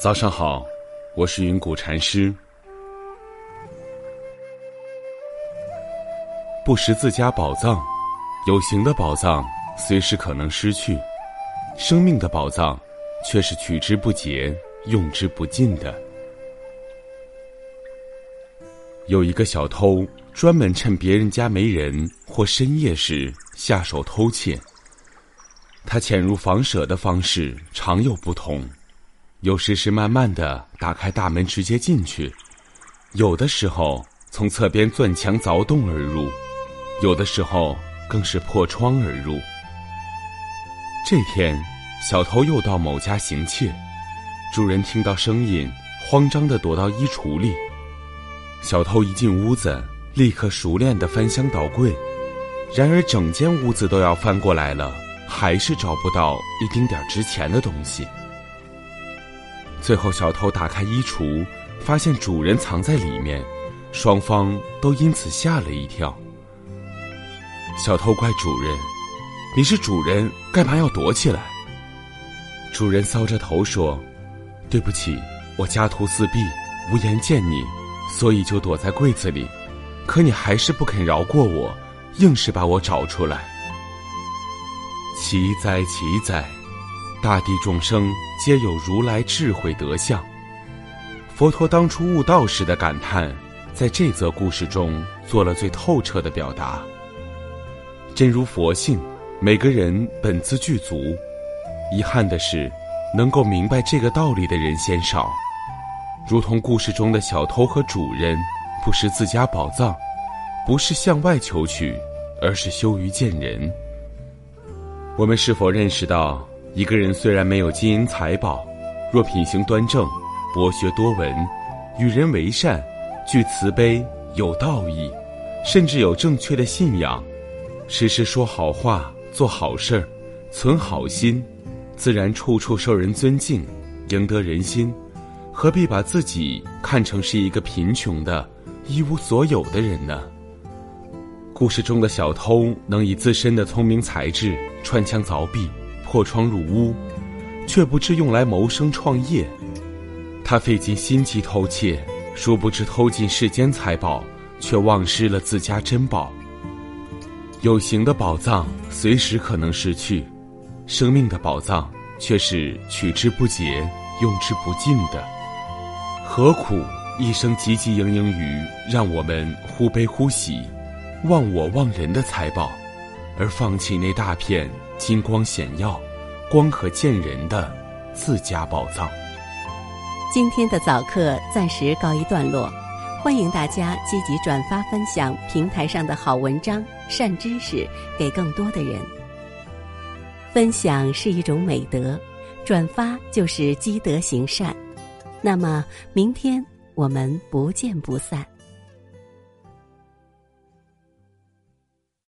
早上好，我是云谷禅师。不识自家宝藏，有形的宝藏随时可能失去，生命的宝藏却是取之不竭、用之不尽的。有一个小偷，专门趁别人家没人或深夜时下手偷窃。他潜入房舍的方式常有不同。有时是慢慢的打开大门直接进去，有的时候从侧边钻墙凿洞而入，有的时候更是破窗而入。这天，小偷又到某家行窃，主人听到声音，慌张的躲到衣橱里。小偷一进屋子，立刻熟练的翻箱倒柜，然而整间屋子都要翻过来了，还是找不到一丁点值钱的东西。最后，小偷打开衣橱，发现主人藏在里面，双方都因此吓了一跳。小偷怪主人：“你是主人，干嘛要躲起来？”主人搔着头说：“对不起，我家徒四壁，无颜见你，所以就躲在柜子里。可你还是不肯饶过我，硬是把我找出来。奇哉，奇哉！”大地众生皆有如来智慧德相。佛陀当初悟道时的感叹，在这则故事中做了最透彻的表达。真如佛性，每个人本自具足。遗憾的是，能够明白这个道理的人鲜少。如同故事中的小偷和主人，不识自家宝藏，不是向外求取，而是羞于见人。我们是否认识到？一个人虽然没有金银财宝，若品行端正、博学多闻、与人为善、具慈悲、有道义，甚至有正确的信仰，时时说好话、做好事儿、存好心，自然处处受人尊敬，赢得人心。何必把自己看成是一个贫穷的、一无所有的人呢？故事中的小偷能以自身的聪明才智穿墙凿壁。破窗入屋，却不知用来谋生创业。他费尽心机偷窃，殊不知偷尽世间财宝，却忘失了自家珍宝。有形的宝藏随时可能失去，生命的宝藏却是取之不竭、用之不尽的。何苦一生汲汲营营于让我们忽悲忽喜、忘我忘人的财宝，而放弃那大片？金光显耀、光可见人的自家宝藏。今天的早课暂时告一段落，欢迎大家积极转发分享平台上的好文章、善知识给更多的人。分享是一种美德，转发就是积德行善。那么，明天我们不见不散。